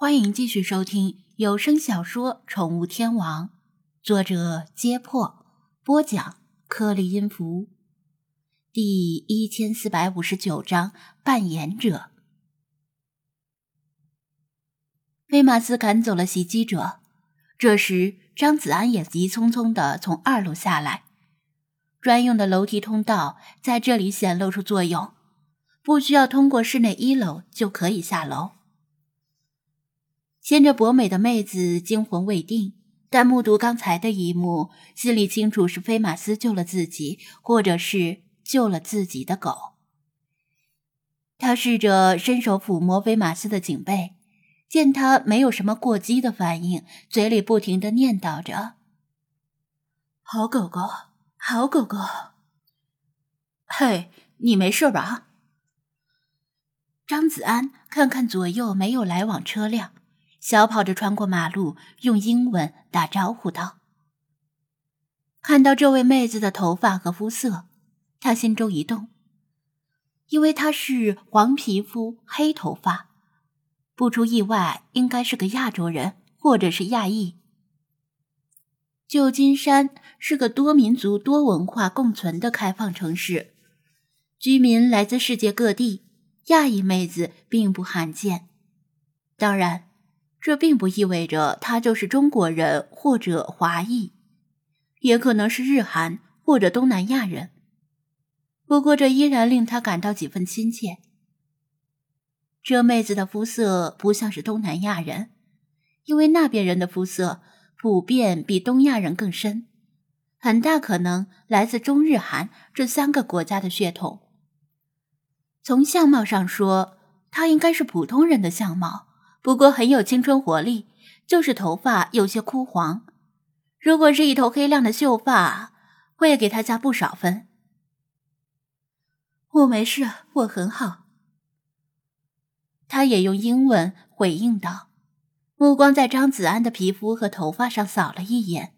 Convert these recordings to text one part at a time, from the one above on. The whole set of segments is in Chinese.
欢迎继续收听有声小说《宠物天王》，作者：揭破，播讲：颗粒音符，第一千四百五十九章扮演者。威马斯赶走了袭击者，这时张子安也急匆匆的从二楼下来，专用的楼梯通道在这里显露出作用，不需要通过室内一楼就可以下楼。牵着博美的妹子惊魂未定，但目睹刚才的一幕，心里清楚是菲马斯救了自己，或者是救了自己的狗。他试着伸手抚摸菲马斯的颈背，见他没有什么过激的反应，嘴里不停的念叨着：“好狗狗，好狗狗。”嘿，你没事吧？张子安看看左右，没有来往车辆。小跑着穿过马路，用英文打招呼道：“看到这位妹子的头发和肤色，他心中一动，因为她是黄皮肤、黑头发，不出意外应该是个亚洲人或者是亚裔。旧金山是个多民族、多文化共存的开放城市，居民来自世界各地，亚裔妹子并不罕见。当然。”这并不意味着他就是中国人或者华裔，也可能是日韩或者东南亚人。不过这依然令他感到几分亲切。这妹子的肤色不像是东南亚人，因为那边人的肤色普遍比东亚人更深，很大可能来自中日韩这三个国家的血统。从相貌上说，她应该是普通人的相貌。不过很有青春活力，就是头发有些枯黄。如果是一头黑亮的秀发，会给他加不少分。我没事，我很好。他也用英文回应道，目光在张子安的皮肤和头发上扫了一眼。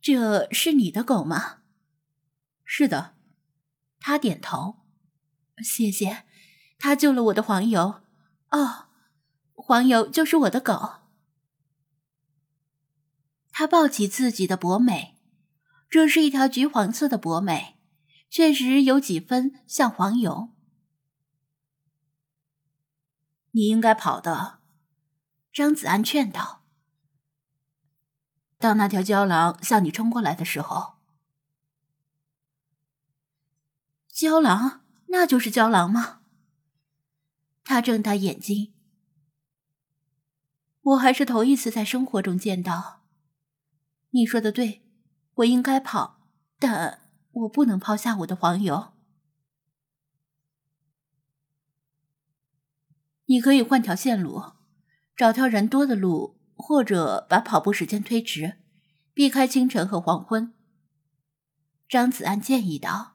这是你的狗吗？是的。他点头。谢谢，他救了我的黄油。哦。黄油就是我的狗。他抱起自己的博美，这是一条橘黄色的博美，确实有几分像黄油。你应该跑的，张子安劝道。当那条郊狼向你冲过来的时候，郊狼，那就是郊狼吗？他睁大眼睛。我还是头一次在生活中见到。你说的对，我应该跑，但我不能抛下我的黄油。你可以换条线路，找条人多的路，或者把跑步时间推迟，避开清晨和黄昏。张子安建议道：“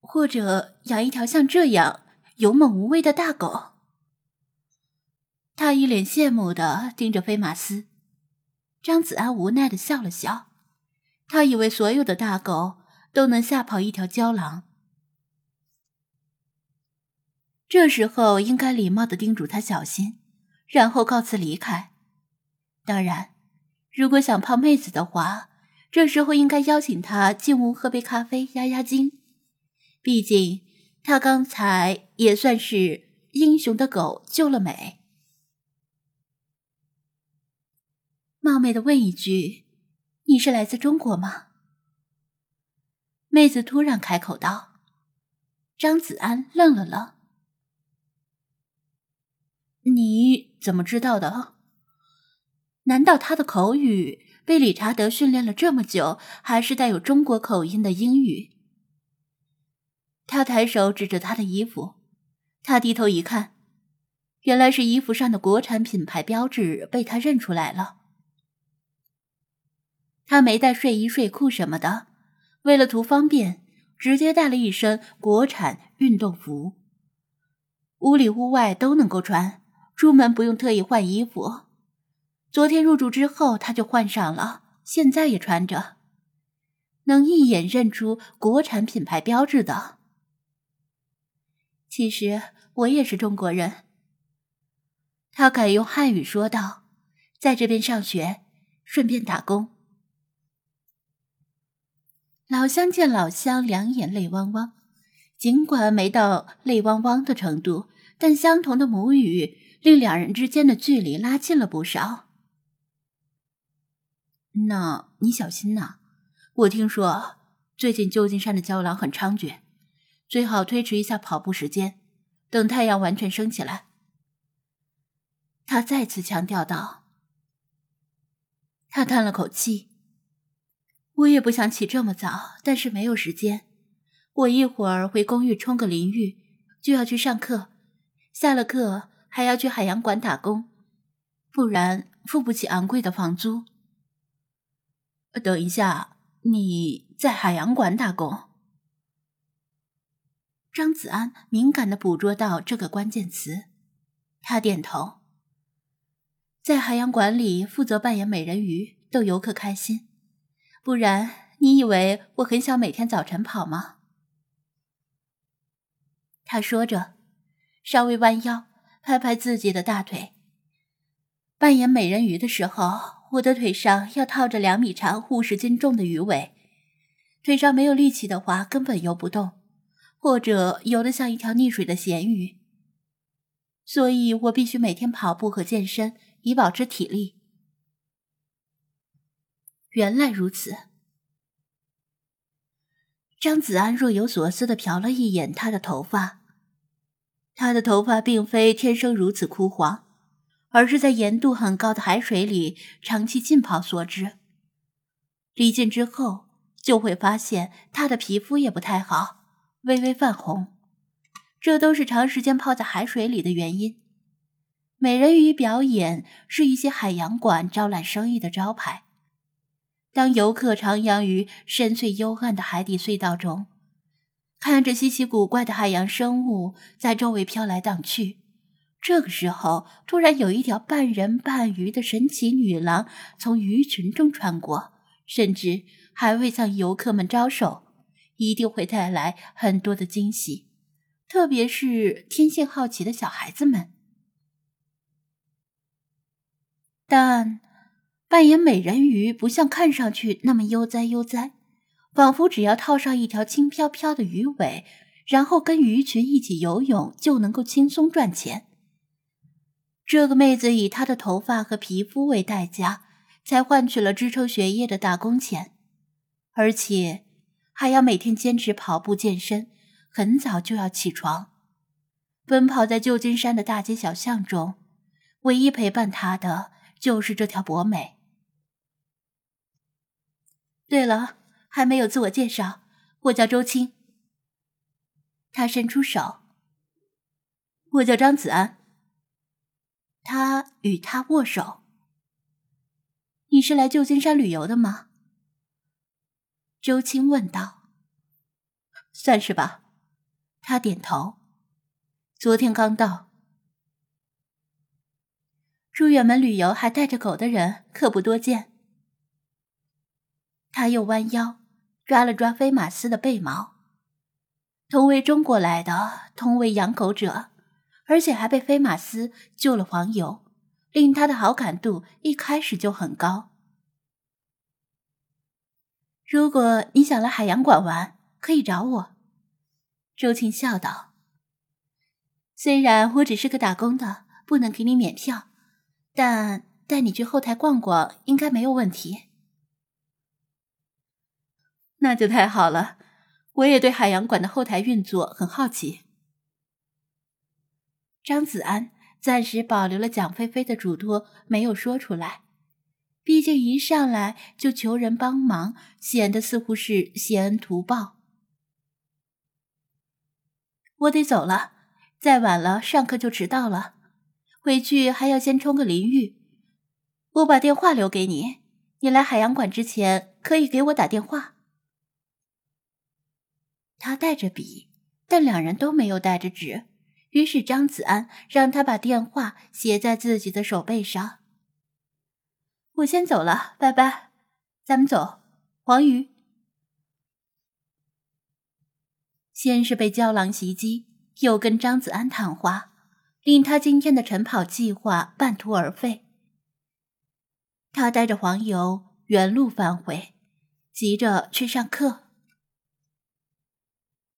或者养一条像这样勇猛无畏的大狗。”他一脸羡慕的盯着菲马斯，张子安无奈的笑了笑。他以为所有的大狗都能吓跑一条郊狼，这时候应该礼貌的叮嘱他小心，然后告辞离开。当然，如果想泡妹子的话，这时候应该邀请他进屋喝杯咖啡压压惊。毕竟他刚才也算是英雄的狗救了美。冒昧的问一句，你是来自中国吗？妹子突然开口道。张子安愣了愣。你怎么知道的？难道他的口语被理查德训练了这么久，还是带有中国口音的英语？他抬手指着他的衣服，他低头一看，原来是衣服上的国产品牌标志被他认出来了。他没带睡衣睡裤什么的，为了图方便，直接带了一身国产运动服，屋里屋外都能够穿，出门不用特意换衣服。昨天入住之后他就换上了，现在也穿着，能一眼认出国产品牌标志的。其实我也是中国人，他改用汉语说道：“在这边上学，顺便打工。”老乡见老乡，两眼泪汪汪。尽管没到泪汪汪的程度，但相同的母语令两人之间的距离拉近了不少。那你小心呐！我听说最近旧金山的郊狼很猖獗，最好推迟一下跑步时间，等太阳完全升起来。他再次强调道。他叹了口气。我也不想起这么早，但是没有时间。我一会儿回公寓冲个淋浴，就要去上课，下了课还要去海洋馆打工，不然付不起昂贵的房租。等一下，你在海洋馆打工？张子安敏感的捕捉到这个关键词，他点头。在海洋馆里负责扮演美人鱼，逗游客开心。不然，你以为我很想每天早晨跑吗？他说着，稍微弯腰，拍拍自己的大腿。扮演美人鱼的时候。我的腿上要套着两米长、五十斤重的鱼尾，腿上没有力气的话，根本游不动，或者游得像一条溺水的咸鱼。所以我必须每天跑步和健身，以保持体力。原来如此。张子安若有所思的瞟了一眼他的头发，他的头发并非天生如此枯黄。而是在盐度很高的海水里长期浸泡所致。离近之后，就会发现他的皮肤也不太好，微微泛红，这都是长时间泡在海水里的原因。美人鱼表演是一些海洋馆招揽生意的招牌。当游客徜徉于深邃幽暗的海底隧道中，看着稀奇古怪的海洋生物在周围飘来荡去。这个时候，突然有一条半人半鱼的神奇女郎从鱼群中穿过，甚至还未向游客们招手，一定会带来很多的惊喜，特别是天性好奇的小孩子们。但扮演美人鱼不像看上去那么悠哉悠哉，仿佛只要套上一条轻飘飘的鱼尾，然后跟鱼群一起游泳，就能够轻松赚钱。这个妹子以她的头发和皮肤为代价，才换取了支撑学业的打工钱，而且还要每天坚持跑步健身，很早就要起床，奔跑在旧金山的大街小巷中。唯一陪伴她的就是这条博美。对了，还没有自我介绍，我叫周青。他伸出手，我叫张子安。他与他握手。你是来旧金山旅游的吗？周青问道。算是吧。他点头。昨天刚到。出远门旅游还带着狗的人可不多见。他又弯腰抓了抓菲马斯的背毛。同为中国来的，同为养狗者。而且还被菲马斯救了黄油，令他的好感度一开始就很高。如果你想来海洋馆玩，可以找我。”周庆笑道。“虽然我只是个打工的，不能给你免票，但带你去后台逛逛应该没有问题。”那就太好了，我也对海洋馆的后台运作很好奇。张子安暂时保留了蒋菲菲的嘱托，没有说出来。毕竟一上来就求人帮忙，显得似乎是谢恩图报。我得走了，再晚了上课就迟到了。回去还要先冲个淋浴。我把电话留给你，你来海洋馆之前可以给我打电话。他带着笔，但两人都没有带着纸。于是张子安让他把电话写在自己的手背上。我先走了，拜拜，咱们走。黄鱼先是被胶囊袭击，又跟张子安谈话，令他今天的晨跑计划半途而废。他带着黄油原路返回，急着去上课。